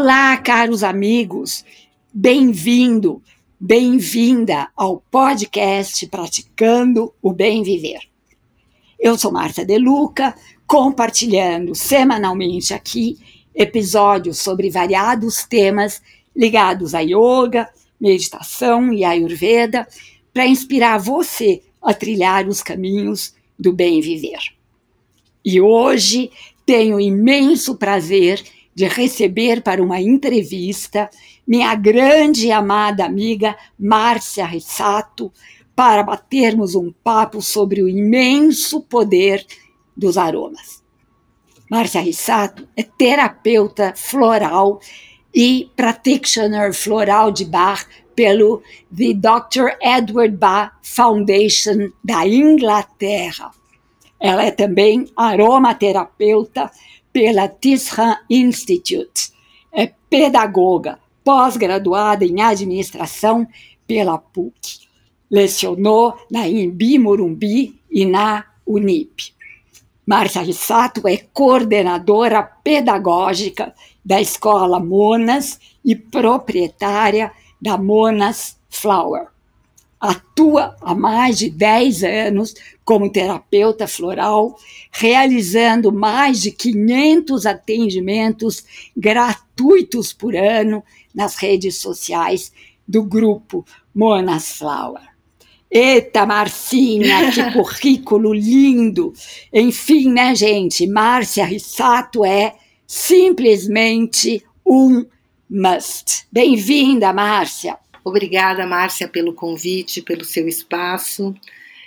Olá, caros amigos, bem-vindo, bem-vinda ao podcast Praticando o Bem Viver. Eu sou Marta Deluca, compartilhando semanalmente aqui episódios sobre variados temas ligados a yoga, meditação e ayurveda, para inspirar você a trilhar os caminhos do bem viver. E hoje tenho imenso prazer de receber para uma entrevista minha grande e amada amiga Márcia Rissato para batermos um papo sobre o imenso poder dos aromas. Márcia Rissato é terapeuta floral e practitioner floral de Bach pelo The Dr. Edward Bach Foundation da Inglaterra. Ela é também aromaterapeuta pela Tisran Institute. É pedagoga, pós-graduada em administração pela PUC. Lecionou na Imbi Morumbi e na Unip. Márcia Rissato é coordenadora pedagógica da Escola Monas e proprietária da Monas Flower atua há mais de 10 anos como terapeuta floral, realizando mais de 500 atendimentos gratuitos por ano nas redes sociais do grupo Monas Flower. Eita, Marcinha, que currículo lindo! Enfim, né, gente? Márcia Rissato é simplesmente um must. Bem-vinda, Márcia! Obrigada, Márcia, pelo convite, pelo seu espaço.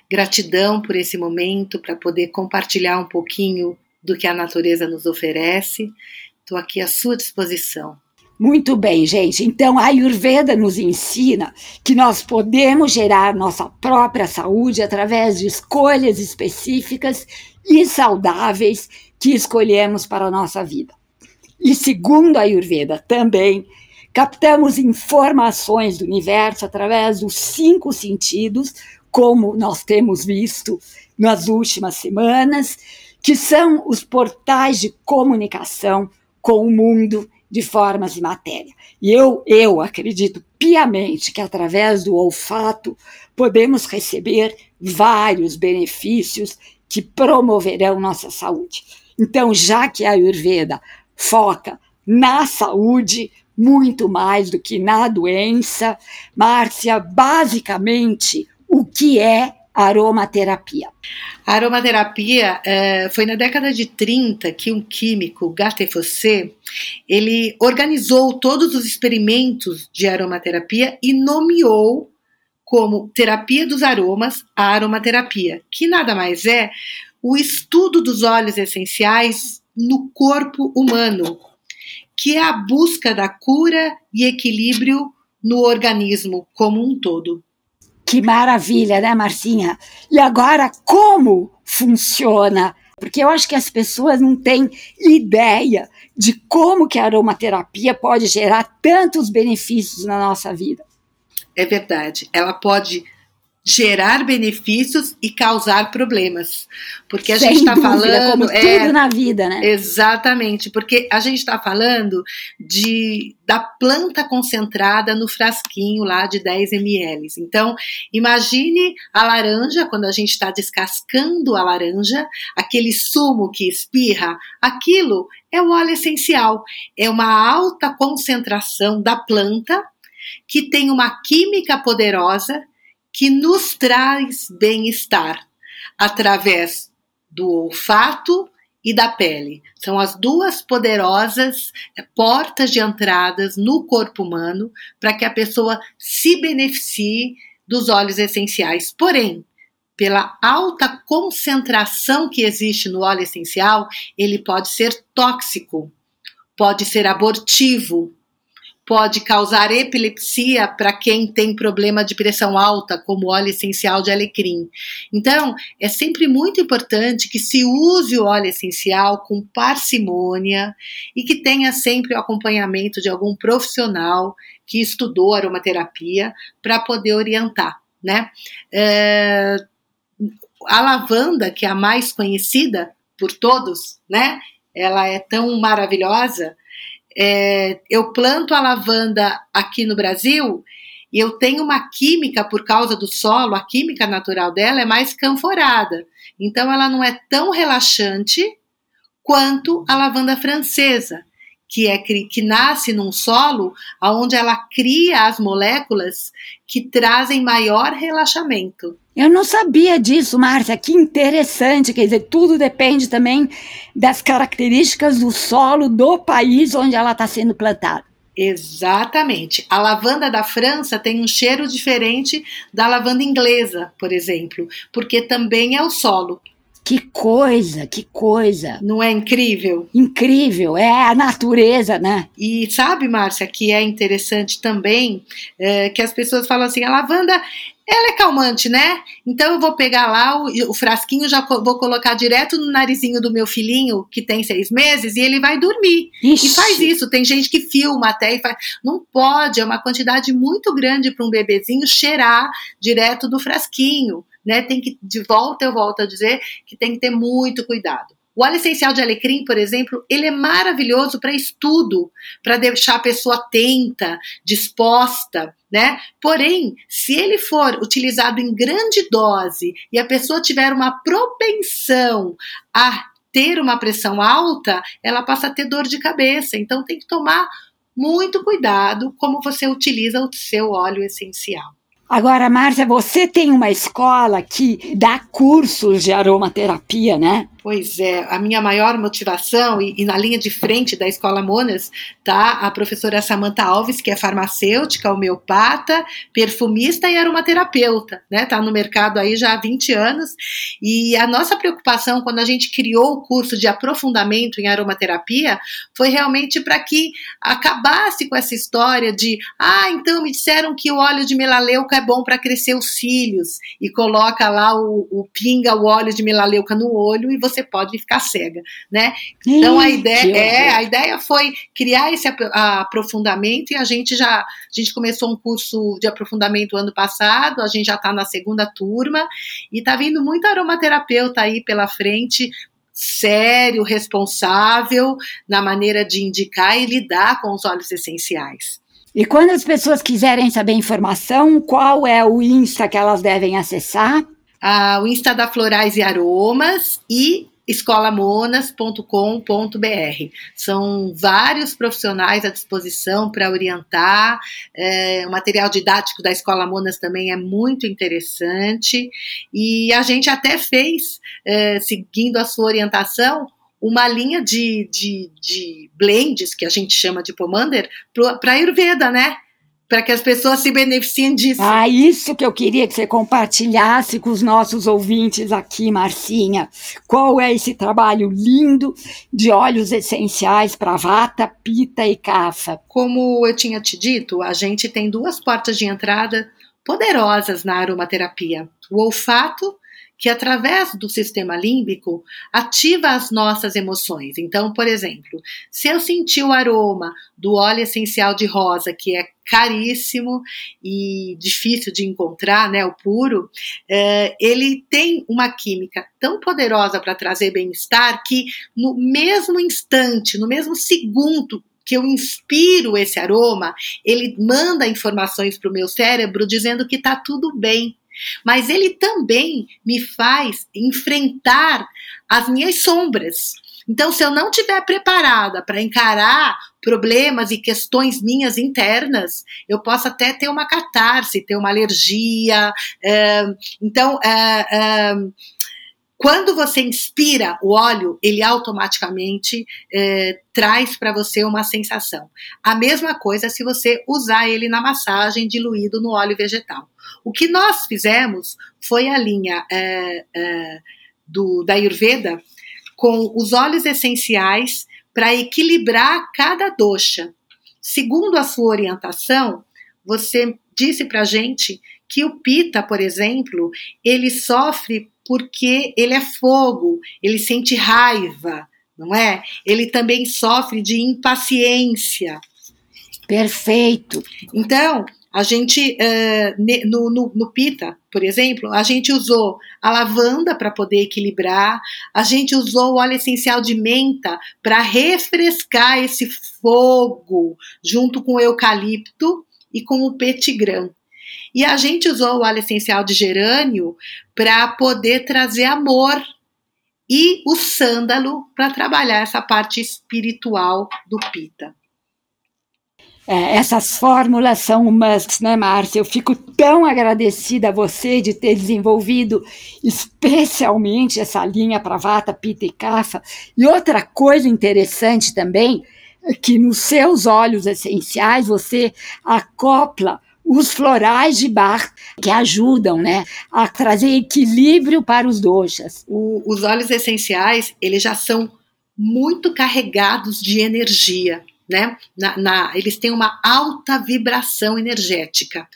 Gratidão por esse momento para poder compartilhar um pouquinho do que a natureza nos oferece. Estou aqui à sua disposição. Muito bem, gente. Então, a Ayurveda nos ensina que nós podemos gerar nossa própria saúde através de escolhas específicas e saudáveis que escolhemos para a nossa vida. E segundo a Ayurveda também, Captamos informações do universo através dos cinco sentidos, como nós temos visto nas últimas semanas, que são os portais de comunicação com o mundo de formas e matéria. E eu, eu acredito piamente que através do olfato podemos receber vários benefícios que promoverão nossa saúde. Então, já que a Ayurveda foca na saúde, muito mais do que na doença. Márcia, basicamente, o que é aromaterapia? A aromaterapia é, foi na década de 30 que um químico, Gattefossé, ele organizou todos os experimentos de aromaterapia e nomeou como terapia dos aromas a aromaterapia, que nada mais é o estudo dos óleos essenciais no corpo humano, que é a busca da cura e equilíbrio no organismo como um todo. Que maravilha, né, Marcinha? E agora, como funciona? Porque eu acho que as pessoas não têm ideia de como que a aromaterapia pode gerar tantos benefícios na nossa vida. É verdade. Ela pode gerar benefícios e causar problemas. Porque a Sem gente está falando. Como é, tudo na vida, né? Exatamente, porque a gente está falando de, da planta concentrada no frasquinho lá de 10 ml. Então, imagine a laranja, quando a gente está descascando a laranja, aquele sumo que espirra, aquilo é o óleo essencial. É uma alta concentração da planta que tem uma química poderosa que nos traz bem-estar através do olfato e da pele. São as duas poderosas eh, portas de entradas no corpo humano para que a pessoa se beneficie dos óleos essenciais. Porém, pela alta concentração que existe no óleo essencial, ele pode ser tóxico, pode ser abortivo, pode causar epilepsia para quem tem problema de pressão alta, como óleo essencial de alecrim. Então, é sempre muito importante que se use o óleo essencial com parcimônia e que tenha sempre o acompanhamento de algum profissional que estudou aromaterapia para poder orientar, né? É, a lavanda, que é a mais conhecida por todos, né? Ela é tão maravilhosa é, eu planto a lavanda aqui no Brasil e eu tenho uma química por causa do solo, a química natural dela é mais canforada. Então ela não é tão relaxante quanto a lavanda francesa, que é que nasce num solo onde ela cria as moléculas que trazem maior relaxamento. Eu não sabia disso, Márcia. Que interessante. Quer dizer, tudo depende também das características do solo do país onde ela está sendo plantada. Exatamente. A lavanda da França tem um cheiro diferente da lavanda inglesa, por exemplo, porque também é o solo. Que coisa, que coisa. Não é incrível? Incrível, é a natureza, né? E sabe, Márcia, que é interessante também é, que as pessoas falam assim: a lavanda ela é calmante, né? Então eu vou pegar lá o, o frasquinho, já vou colocar direto no narizinho do meu filhinho, que tem seis meses, e ele vai dormir. Ixi. E faz isso. Tem gente que filma até e faz. Não pode, é uma quantidade muito grande para um bebezinho cheirar direto do frasquinho né? Tem que, de volta eu volto a dizer, que tem que ter muito cuidado. O óleo essencial de alecrim, por exemplo, ele é maravilhoso para estudo, para deixar a pessoa atenta, disposta, né? Porém, se ele for utilizado em grande dose e a pessoa tiver uma propensão a ter uma pressão alta, ela passa a ter dor de cabeça. Então tem que tomar muito cuidado como você utiliza o seu óleo essencial. Agora, Márcia, você tem uma escola que dá cursos de aromaterapia, né? Pois é, a minha maior motivação, e, e, na linha de frente da Escola Monas, tá a professora Samantha Alves, que é farmacêutica, homeopata, perfumista e aromaterapeuta, né? Tá no mercado aí já há 20 anos. E a nossa preocupação quando a gente criou o curso de aprofundamento em aromaterapia foi realmente para que acabasse com essa história de, ah, então me disseram que o óleo de melaleuca é bom para crescer os cílios e coloca lá o, o pinga o óleo de melaleuca no olho e você pode ficar cega, né? Então a ideia é, a ideia foi criar esse aprofundamento e a gente já a gente começou um curso de aprofundamento ano passado, a gente já está na segunda turma e está vindo muito aromaterapeuta aí pela frente sério, responsável na maneira de indicar e lidar com os óleos essenciais. E quando as pessoas quiserem saber informação, qual é o Insta que elas devem acessar? ah, o Insta da Florais e Aromas e escolamonas.com.br. São vários profissionais à disposição para orientar. É, o material didático da Escola Monas também é muito interessante. E a gente até fez, é, seguindo a sua orientação, uma linha de, de, de blends, que a gente chama de Pomander, para a Ayurveda, né? para que as pessoas se beneficiem disso. Ah, isso que eu queria que você compartilhasse com os nossos ouvintes aqui, Marcinha. Qual é esse trabalho lindo de óleos essenciais para vata, pita e cafa? Como eu tinha te dito, a gente tem duas portas de entrada poderosas na aromaterapia: o olfato que através do sistema límbico ativa as nossas emoções. Então, por exemplo, se eu sentir o aroma do óleo essencial de rosa, que é caríssimo e difícil de encontrar, né, o puro, é, ele tem uma química tão poderosa para trazer bem-estar que no mesmo instante, no mesmo segundo que eu inspiro esse aroma, ele manda informações para o meu cérebro dizendo que está tudo bem, mas ele também me faz enfrentar as minhas sombras. Então, se eu não estiver preparada para encarar problemas e questões minhas internas, eu posso até ter uma catarse, ter uma alergia. É, então, é, é, quando você inspira o óleo, ele automaticamente é, traz para você uma sensação. A mesma coisa se você usar ele na massagem diluído no óleo vegetal. O que nós fizemos foi a linha é, é, do, da Ayurveda com os óleos essenciais para equilibrar cada dosha. Segundo a sua orientação, você disse para gente que o pita, por exemplo, ele sofre porque ele é fogo, ele sente raiva, não é? Ele também sofre de impaciência. Perfeito. Então, a gente, uh, no, no, no, pita, por exemplo, a gente usou a lavanda para poder equilibrar, a gente usou o óleo essencial de menta para refrescar esse fogo, junto com o eucalipto e com o petigram. E a gente usou o óleo essencial de gerânio para poder trazer amor e o sândalo para trabalhar essa parte espiritual do pita. É, essas fórmulas são umas, né, Márcia? Eu fico tão agradecida a você de ter desenvolvido especialmente essa linha para vata, pita e cafa. E outra coisa interessante também é que nos seus óleos essenciais você acopla os florais de bar que ajudam, né, a trazer equilíbrio para os doxas. O, os óleos essenciais, eles já são muito carregados de energia né? Na, na, eles têm uma alta vibração energética.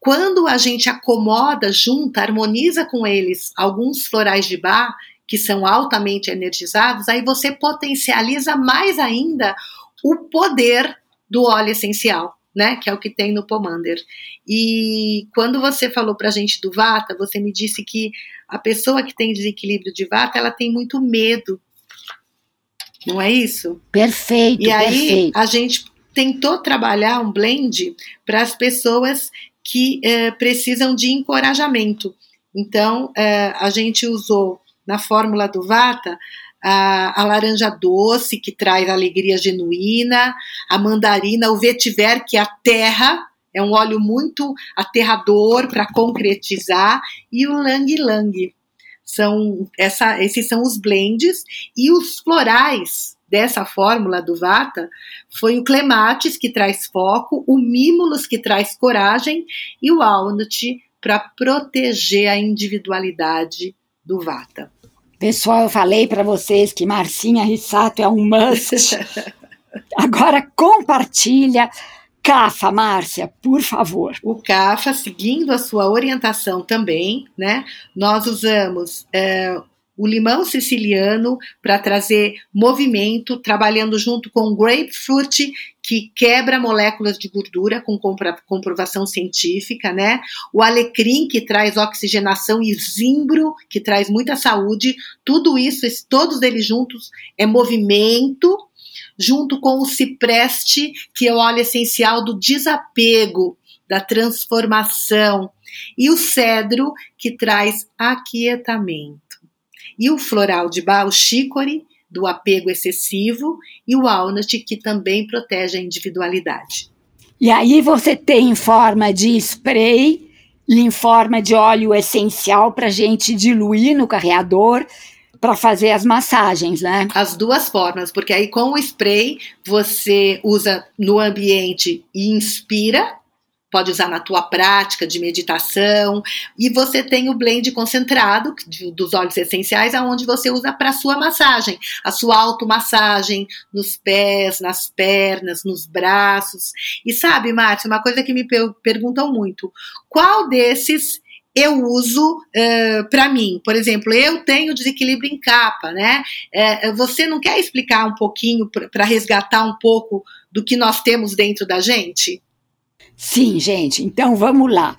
Quando a gente acomoda, junta, harmoniza com eles alguns florais de bar, que são altamente energizados, aí você potencializa mais ainda o poder do óleo essencial, né? Que é o que tem no Pomander. E quando você falou pra gente do Vata, você me disse que a pessoa que tem desequilíbrio de Vata, ela tem muito medo não é isso? Perfeito. E aí perfeito. a gente tentou trabalhar um blend para as pessoas que é, precisam de encorajamento. Então é, a gente usou na fórmula do Vata a, a, laranja doce, que traz alegria genuína, a mandarina, o vetiver, que é a terra, é um óleo muito aterrador para concretizar, e o lang lang, são essa, esses são os blends e os florais dessa fórmula do Vata foi o clematis que traz foco, o mimulus que traz coragem e o walnut para proteger a individualidade do Vata. Pessoal, eu falei para vocês que Marcinha Rissato é um must. Agora compartilha CAFA, Márcia, por favor. O CAFA, seguindo a sua orientação também, né? Nós usamos é, o limão siciliano para trazer movimento, trabalhando junto com o grapefruit, que quebra moléculas de gordura com comprovação científica, né? O alecrim, que traz oxigenação, e zimbro, que traz muita saúde. Tudo isso, todos eles juntos, é movimento junto com o cipreste, que é o óleo essencial do desapego, da transformação, e o cedro, que traz aquietamento. E o floral de Bar, o do apego excessivo, e o walnut, que também protege a individualidade. E aí você tem em forma de spray e em forma de óleo essencial para gente diluir no carreador para fazer as massagens, né? As duas formas, porque aí com o spray você usa no ambiente e inspira, pode usar na tua prática de meditação, e você tem o blend concentrado de, dos óleos essenciais, aonde você usa para sua massagem, a sua automassagem nos pés, nas pernas, nos braços. E sabe, Márcia, uma coisa que me perguntam muito, qual desses eu uso uh, eh, para mim. Por exemplo, eu tenho desequilíbrio em capa, né? Uh, você não quer explicar um pouquinho para resgatar um pouco do que nós temos dentro da gente? Sim, gente. Então vamos lá.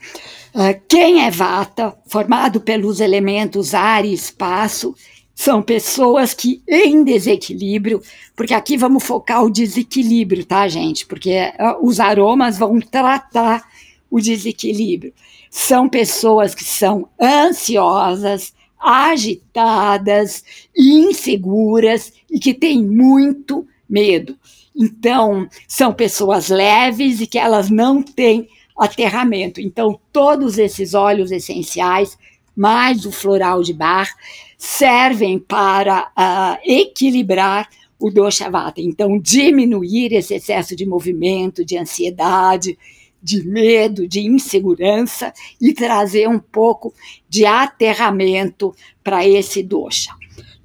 Uh, quem é Vata, formado pelos elementos ar e espaço, são pessoas que em desequilíbrio, porque aqui vamos focar o desequilíbrio, tá, gente? Porque os aromas vão tratar o desequilíbrio são pessoas que são ansiosas, agitadas, inseguras e que têm muito medo. Então, são pessoas leves e que elas não têm aterramento. Então, todos esses óleos essenciais, mais o floral de bar, servem para uh, equilibrar o dosha vata. Então, diminuir esse excesso de movimento, de ansiedade, de medo, de insegurança e trazer um pouco de aterramento para esse dosha.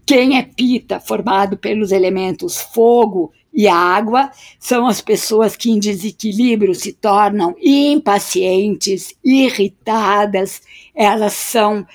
Quem é pita, formado pelos elementos fogo e água, são as pessoas que em desequilíbrio se tornam impacientes, irritadas, elas são,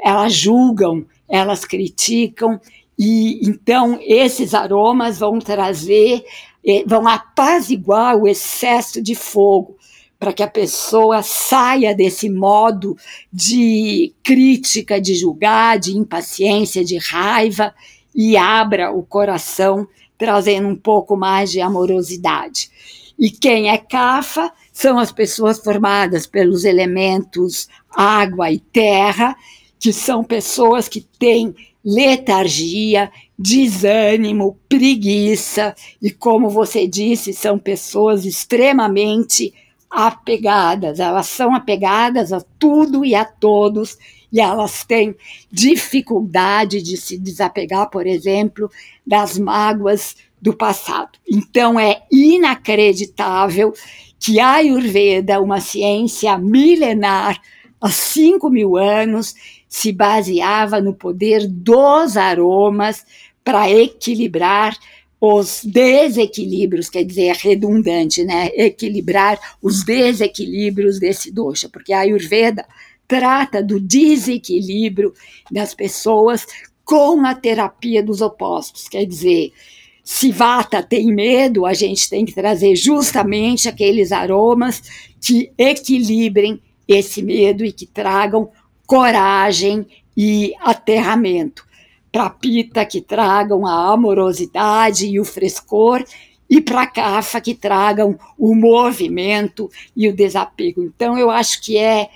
elas julgam, elas criticam. E então esses aromas vão trazer, eh, vão apaziguar o excesso de fogo para que a pessoa saia desse modo de crítica, de julgar, de impaciência, de raiva e abra o coração, trazendo um pouco mais de amorosidade. E quem é CAFA são as pessoas formadas pelos elementos água e terra, que são pessoas que têm letargia, desânimo, preguiça, e como você disse, são pessoas extremamente apegadas, elas são apegadas a tudo e a todos, e elas têm dificuldade de se desapegar, por exemplo, das mágoas do passado. Então é inacreditável que a Ayurveda, uma ciência milenar, há 5 mil anos, se baseava no poder dos aromas para equilibrar os desequilíbrios, quer dizer, é redundante, né? Equilibrar os desequilíbrios desse dosha, porque a Ayurveda trata do desequilíbrio das pessoas com a terapia dos opostos, quer dizer, se Vata tem medo, a gente tem que trazer justamente aqueles aromas que equilibrem esse medo e que tragam coragem e aterramento para Pita que tragam a amorosidade e o frescor, e para Cafa que tragam o movimento e o desapego. Então, eu acho que é,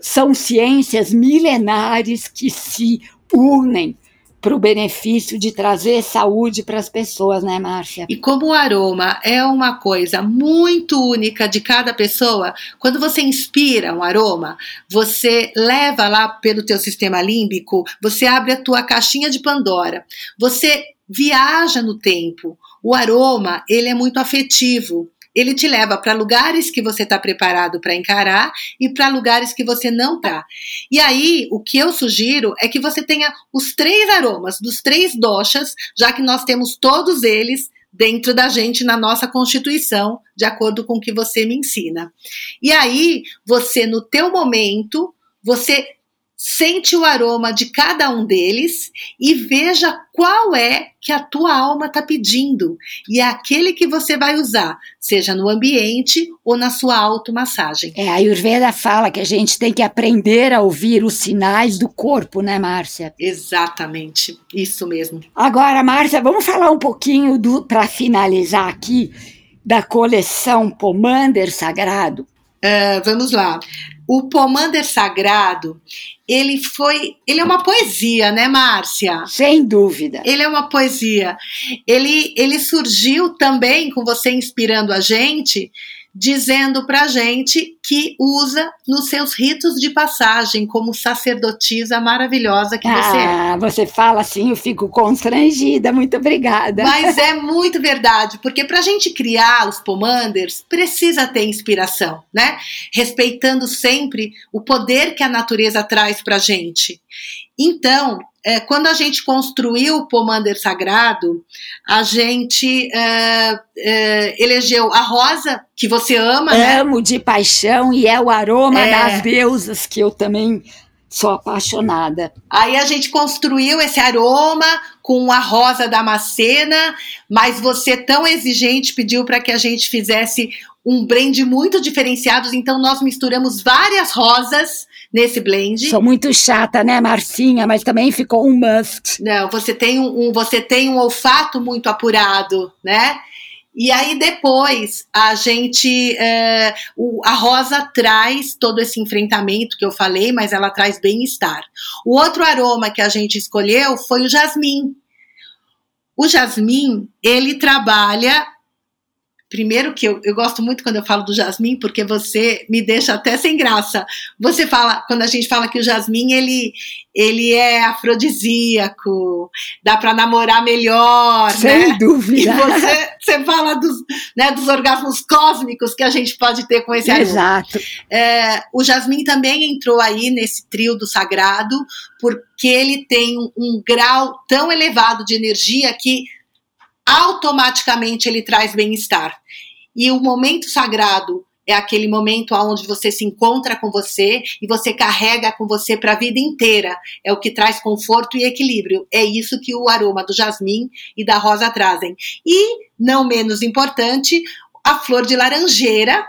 são ciências milenares que se unem para o benefício de trazer saúde para as pessoas, né, Márcia? E como o aroma é uma coisa muito única de cada pessoa, quando você inspira um aroma, você leva lá pelo teu sistema límbico, você abre a tua caixinha de Pandora, você viaja no tempo. O aroma, ele é muito afetivo. Ele te leva para lugares que você está preparado para encarar e para lugares que você não está. E aí, o que eu sugiro é que você tenha os três aromas dos três doshas, já que nós temos todos eles dentro da gente na nossa constituição, de acordo com o que você me ensina. E aí, você no teu momento, você Sente o aroma de cada um deles e veja qual é que a tua alma está pedindo. E é aquele que você vai usar, seja no ambiente ou na sua automassagem. É, a Ayurveda fala que a gente tem que aprender a ouvir os sinais do corpo, né, Márcia? Exatamente, isso mesmo. Agora, Márcia, vamos falar um pouquinho para finalizar aqui da coleção Pomander Sagrado. Uh, vamos lá. O Pomander Sagrado, ele foi, ele é uma poesia, né, Márcia? Sem dúvida. Ele é uma poesia. Ele, ele surgiu também com você inspirando a gente dizendo para gente que usa nos seus ritos de passagem como sacerdotisa maravilhosa que você é. Ah, você fala assim, eu fico constrangida. Muito obrigada. Mas é muito verdade, porque para a gente criar os pomanders precisa ter inspiração, né? Respeitando sempre o poder que a natureza traz para gente. Então, é, quando a gente construiu o Pomander Sagrado, a gente é, é, elegeu a rosa, que você ama, né? Amo né? de paixão e é o aroma é. das deusas que eu também sou apaixonada. Aí a gente construiu esse aroma com a rosa da macena, mas você tão exigente pediu para que a gente fizesse um blend muito diferenciado, então nós misturamos várias rosas nesse blend. Sou muito chata, né, Marcinha? Mas também ficou um must. Não, você tem um, um você tem um olfato muito apurado, né? E aí depois a gente, é, o, a Rosa traz todo esse enfrentamento que eu falei, mas ela traz bem-estar. O outro aroma que a gente escolheu foi o jasmim. O jasmim, ele trabalha Primeiro que eu, eu gosto muito quando eu falo do jasmim, porque você me deixa até sem graça. Você fala, quando a gente fala que o jasmim, ele, ele é afrodisíaco, dá para namorar melhor, Sem né? dúvida. E você, você fala dos, né, dos orgasmos cósmicos que a gente pode ter com esse Exato. É, o jasmim também entrou aí nesse trio do sagrado, porque ele tem um, um grau tão elevado de energia que automaticamente ele traz bem-estar. E o momento sagrado é aquele momento onde você se encontra com você e você carrega com você para a vida inteira. É o que traz conforto e equilíbrio. É isso que o aroma do jasmim e da rosa trazem. E, não menos importante, a flor de laranjeira,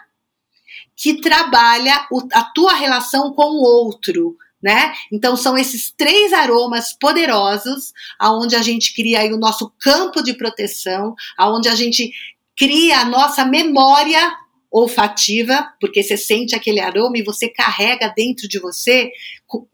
que trabalha a tua relação com o outro, né? Então são esses três aromas poderosos aonde a gente cria aí o nosso campo de proteção, aonde a gente cria a nossa memória olfativa, porque você sente aquele aroma e você carrega dentro de você,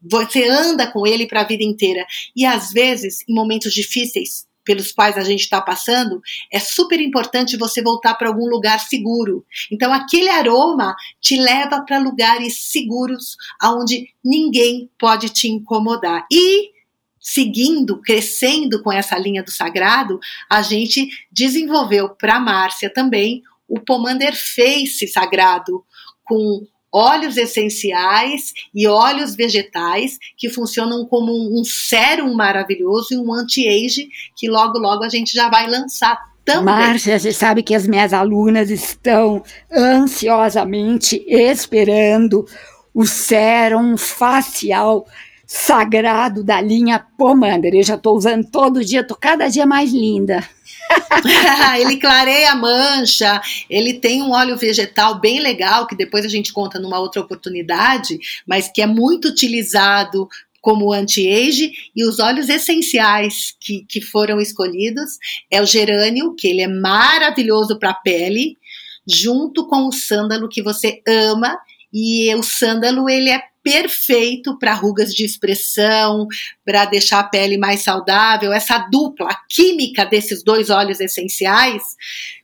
você anda com ele para a vida inteira. E às vezes, em momentos difíceis, pelos quais a gente está passando, é super importante você voltar para algum lugar seguro. Então, aquele aroma te leva para lugares seguros, aonde ninguém pode te incomodar. E seguindo, crescendo com essa linha do sagrado, a gente desenvolveu para Márcia também o Pomander Face sagrado, com óleos essenciais e óleos vegetais que funcionam como um, sérum maravilhoso e um anti-age que logo logo a gente já vai lançar também. Márcia, você sabe que as minhas alunas estão ansiosamente esperando o sérum facial sagrado da linha Pomander. Eu já estou usando todo dia, estou cada dia mais linda. ele clareia a mancha, ele tem um óleo vegetal bem legal, que depois a gente conta numa outra oportunidade, mas que é muito utilizado como anti-age, e os óleos essenciais que, que foram escolhidos é o gerânio, que ele é maravilhoso para a pele, junto com o sândalo que você ama, e o sândalo ele é perfeito para rugas de expressão, para deixar a pele mais saudável. Essa dupla, a química desses dois óleos essenciais,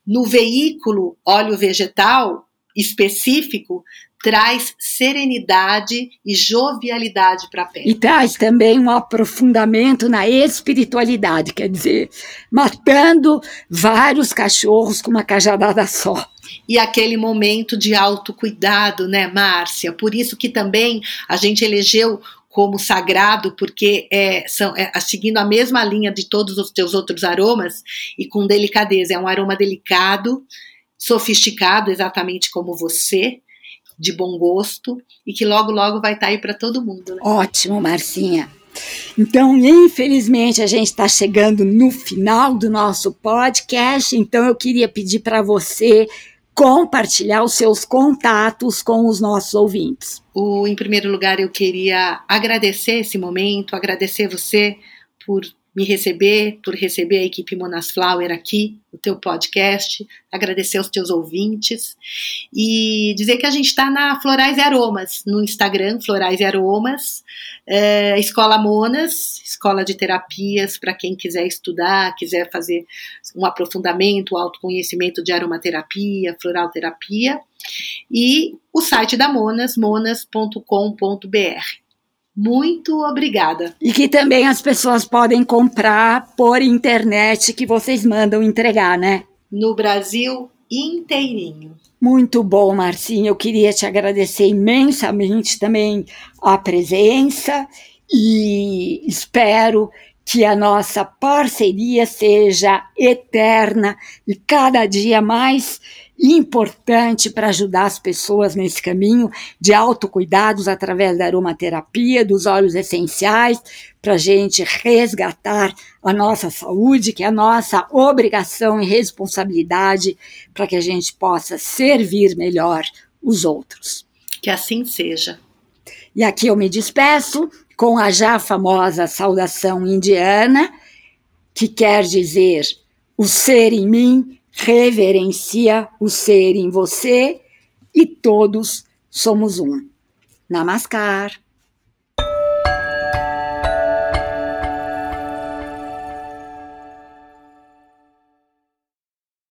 no veículo óleo vegetal específico, traz serenidade e jovialidade para a pele. E traz também um aprofundamento na espiritualidade, quer dizer, matando vários cachorros com uma cajadada só e aquele momento de autocuidado, né, Márcia? Por isso que também a gente elegeu como sagrado, porque é, são, é, seguindo a mesma linha de todos os teus outros aromas e com delicadeza. É um aroma delicado, sofisticado, exatamente como você, de bom gosto e que logo, logo vai estar tá aí para todo mundo. Né? Ótimo, Marcinha. Então, infelizmente, a gente está chegando no final do nosso podcast, então eu queria pedir para você compartilhar os seus contatos com os nossos ouvintes. O, em primeiro lugar, eu queria agradecer esse momento, agradecer você por me receber, por receber a equipe Monas Flower aqui, o teu podcast, agradecer aos teus ouvintes e dizer que a gente está na Florais e Aromas, no Instagram, Florais e Aromas, é, Escola Monas, escola de terapias para quem quiser estudar, quiser fazer um aprofundamento, autoconhecimento de aromaterapia, floral terapia, e o site da Monas, monas.com.br. Muito obrigada. E que também as pessoas podem comprar por internet que vocês mandam entregar, né? No Brasil inteirinho. Muito bom, Marcinha. Eu queria te agradecer imensamente também a presença e espero que a nossa parceria seja eterna e cada dia mais importante para ajudar as pessoas nesse caminho de autocuidados através da aromaterapia, dos óleos essenciais, para a gente resgatar a nossa saúde, que é a nossa obrigação e responsabilidade para que a gente possa servir melhor os outros. Que assim seja. E aqui eu me despeço com a já famosa saudação indiana, que quer dizer o ser em mim reverencia o ser em você e todos somos um. Namaskar.